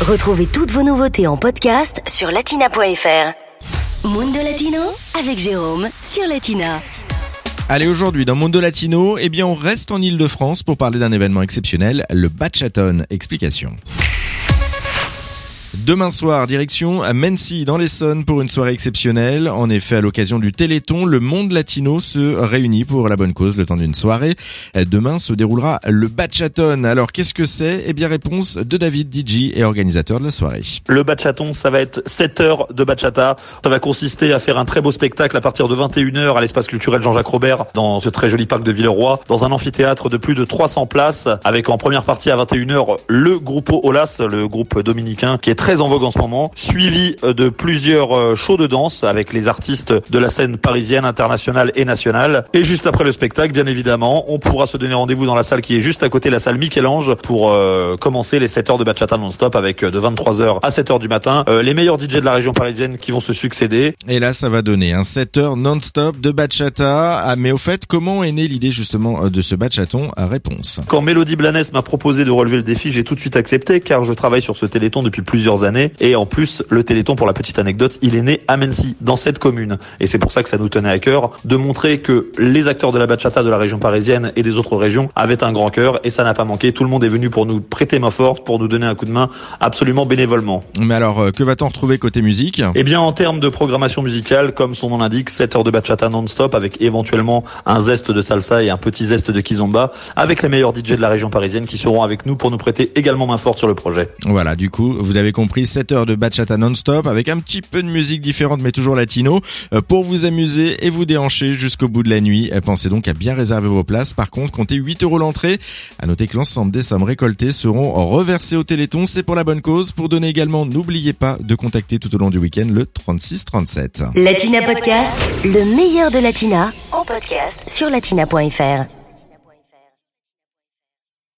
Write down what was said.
Retrouvez toutes vos nouveautés en podcast sur latina.fr. Mundo Latino avec Jérôme sur Latina. Allez, aujourd'hui, dans Mundo Latino, eh bien, on reste en Ile-de-France pour parler d'un événement exceptionnel, le Bachaton. Explication. Demain soir, direction à Mency dans l'Essonne pour une soirée exceptionnelle. En effet, à l'occasion du Téléthon, le monde latino se réunit pour la bonne cause le temps d'une soirée. Demain se déroulera le Bachaton. Alors qu'est-ce que c'est? Eh bien réponse de David DJ et organisateur de la soirée. Le Bachaton, ça va être 7 heures de bachata. Ça va consister à faire un très beau spectacle à partir de 21h à l'espace culturel Jean-Jacques Robert dans ce très joli parc de Villeroy, dans un amphithéâtre de plus de 300 places avec en première partie à 21h le groupe Olas, le groupe dominicain qui est très en vogue en ce moment, suivi euh, de plusieurs euh, shows de danse avec les artistes de la scène parisienne, internationale et nationale. Et juste après le spectacle, bien évidemment, on pourra se donner rendez-vous dans la salle qui est juste à côté, la salle Michel-Ange, pour euh, commencer les 7 heures de bachata non-stop avec de 23h à 7 heures du matin les meilleurs DJ de la région parisienne qui vont se succéder. Et là, ça va donner un 7 heures non-stop de bachata. Ah, mais au fait, comment est née l'idée justement de ce bachaton à Réponse? Quand Mélodie Blanes m'a proposé de relever le défi, j'ai tout de suite accepté car je travaille sur ce téléthon depuis plusieurs années et en plus, le Téléthon, pour la petite anecdote, il est né à Mency, dans cette commune. Et c'est pour ça que ça nous tenait à cœur de montrer que les acteurs de la bachata de la région parisienne et des autres régions avaient un grand cœur et ça n'a pas manqué. Tout le monde est venu pour nous prêter main forte, pour nous donner un coup de main absolument bénévolement. Mais alors, euh, que va-t-on retrouver côté musique? Eh bien, en termes de programmation musicale, comme son nom l'indique, 7 heures de bachata non-stop avec éventuellement un zeste de salsa et un petit zeste de kizomba avec les meilleurs DJ de la région parisienne qui seront avec nous pour nous prêter également main forte sur le projet. Voilà, du coup, vous avez compris, 7 heures de bachata non-stop avec un petit peu de musique différente mais toujours latino euh, pour vous amuser et vous déhancher jusqu'au bout de la nuit. Euh, pensez donc à bien réserver vos places. Par contre, comptez 8 euros l'entrée. À noter que l'ensemble des sommes récoltées seront reversées au Téléthon. C'est pour la bonne cause. Pour donner également, n'oubliez pas de contacter tout au long du week-end le 36 37. Latina Podcast, le meilleur de Latina en podcast sur latina.fr.